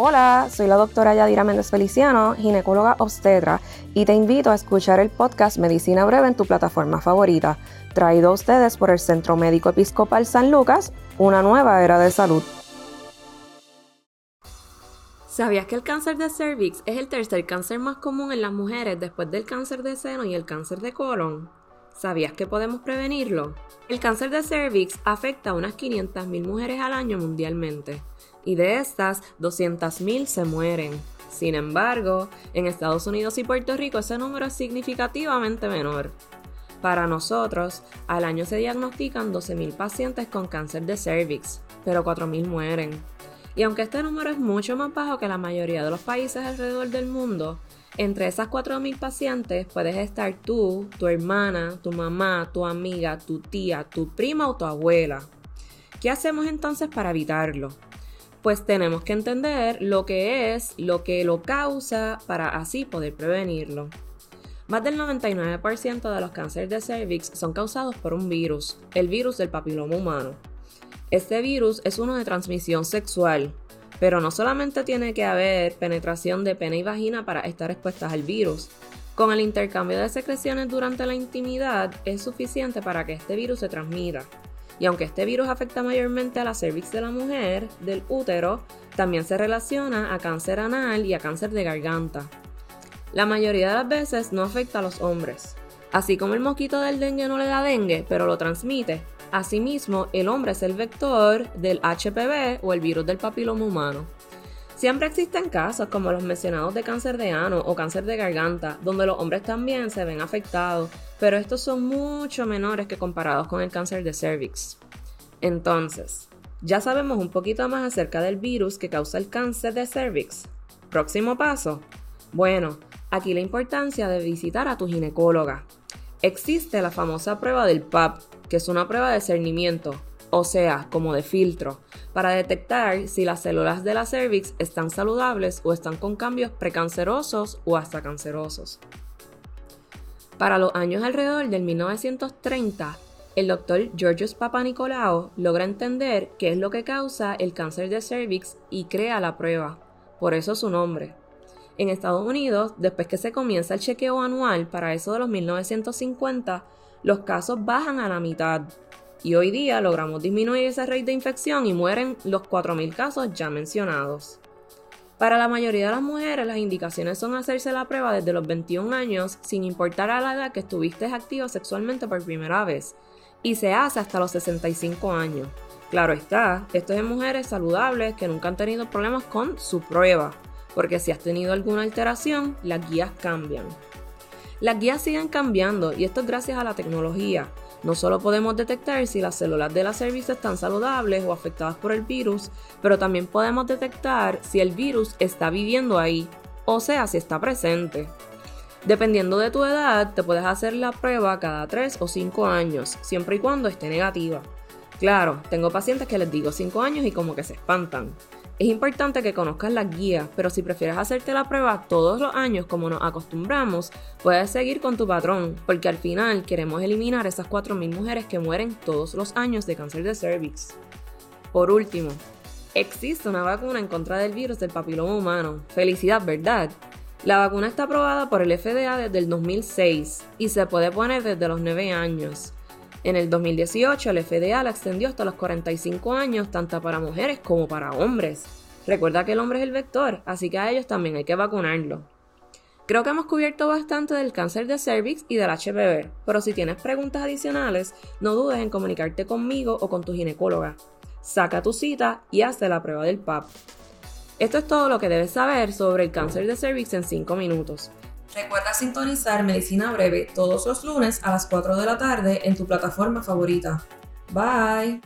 Hola, soy la doctora Yadira Méndez Feliciano, ginecóloga obstetra, y te invito a escuchar el podcast Medicina Breve en tu plataforma favorita, traído a ustedes por el Centro Médico Episcopal San Lucas, una nueva era de salud. ¿Sabías que el cáncer de cervix es el tercer cáncer más común en las mujeres después del cáncer de seno y el cáncer de colon? ¿Sabías que podemos prevenirlo? El cáncer de cervix afecta a unas 500.000 mujeres al año mundialmente y de estas 200.000 se mueren. Sin embargo, en Estados Unidos y Puerto Rico ese número es significativamente menor. Para nosotros, al año se diagnostican 12.000 pacientes con cáncer de cervix, pero 4.000 mueren. Y aunque este número es mucho más bajo que la mayoría de los países alrededor del mundo, entre esas 4.000 pacientes puedes estar tú, tu hermana, tu mamá, tu amiga, tu tía, tu prima o tu abuela. ¿Qué hacemos entonces para evitarlo? pues tenemos que entender lo que es, lo que lo causa para así poder prevenirlo. Más del 99% de los cánceres de cervix son causados por un virus, el virus del papiloma humano. Este virus es uno de transmisión sexual, pero no solamente tiene que haber penetración de pene y vagina para estar expuestas al virus. Con el intercambio de secreciones durante la intimidad es suficiente para que este virus se transmita. Y aunque este virus afecta mayormente a la cervix de la mujer, del útero, también se relaciona a cáncer anal y a cáncer de garganta. La mayoría de las veces no afecta a los hombres. Así como el mosquito del dengue no le da dengue, pero lo transmite, asimismo el hombre es el vector del HPV o el virus del papiloma humano. Siempre existen casos como los mencionados de cáncer de ano o cáncer de garganta, donde los hombres también se ven afectados, pero estos son mucho menores que comparados con el cáncer de cervix. Entonces, ya sabemos un poquito más acerca del virus que causa el cáncer de cervix. Próximo paso. Bueno, aquí la importancia de visitar a tu ginecóloga. Existe la famosa prueba del PAP, que es una prueba de cernimiento, o sea, como de filtro, para detectar si las células de la cervix están saludables o están con cambios precancerosos o hasta cancerosos. Para los años alrededor del 1930, el doctor Georgios Papanicolaou logra entender qué es lo que causa el cáncer de cervix y crea la prueba, por eso su nombre. En Estados Unidos, después que se comienza el chequeo anual para eso de los 1950, los casos bajan a la mitad y hoy día logramos disminuir esa rate de infección y mueren los 4.000 casos ya mencionados. Para la mayoría de las mujeres, las indicaciones son hacerse la prueba desde los 21 años, sin importar a la edad que estuviste activa sexualmente por primera vez, y se hace hasta los 65 años. Claro está, esto es en mujeres saludables que nunca han tenido problemas con su prueba, porque si has tenido alguna alteración, las guías cambian. Las guías siguen cambiando y esto es gracias a la tecnología. No solo podemos detectar si las células de la cervix están saludables o afectadas por el virus, pero también podemos detectar si el virus está viviendo ahí, o sea, si está presente. Dependiendo de tu edad, te puedes hacer la prueba cada 3 o 5 años, siempre y cuando esté negativa. Claro, tengo pacientes que les digo 5 años y como que se espantan. Es importante que conozcas las guías, pero si prefieres hacerte la prueba todos los años como nos acostumbramos, puedes seguir con tu patrón, porque al final queremos eliminar esas 4.000 mujeres que mueren todos los años de cáncer de cervix. Por último, existe una vacuna en contra del virus del papiloma humano. Felicidad, ¿verdad? La vacuna está aprobada por el FDA desde el 2006 y se puede poner desde los 9 años. En el 2018, el FDA la extendió hasta los 45 años, tanto para mujeres como para hombres. Recuerda que el hombre es el vector, así que a ellos también hay que vacunarlo. Creo que hemos cubierto bastante del cáncer de cervix y del HPV, pero si tienes preguntas adicionales, no dudes en comunicarte conmigo o con tu ginecóloga. Saca tu cita y hazte la prueba del PAP. Esto es todo lo que debes saber sobre el cáncer de cervix en 5 minutos. Recuerda sintonizar Medicina Breve todos los lunes a las 4 de la tarde en tu plataforma favorita. Bye.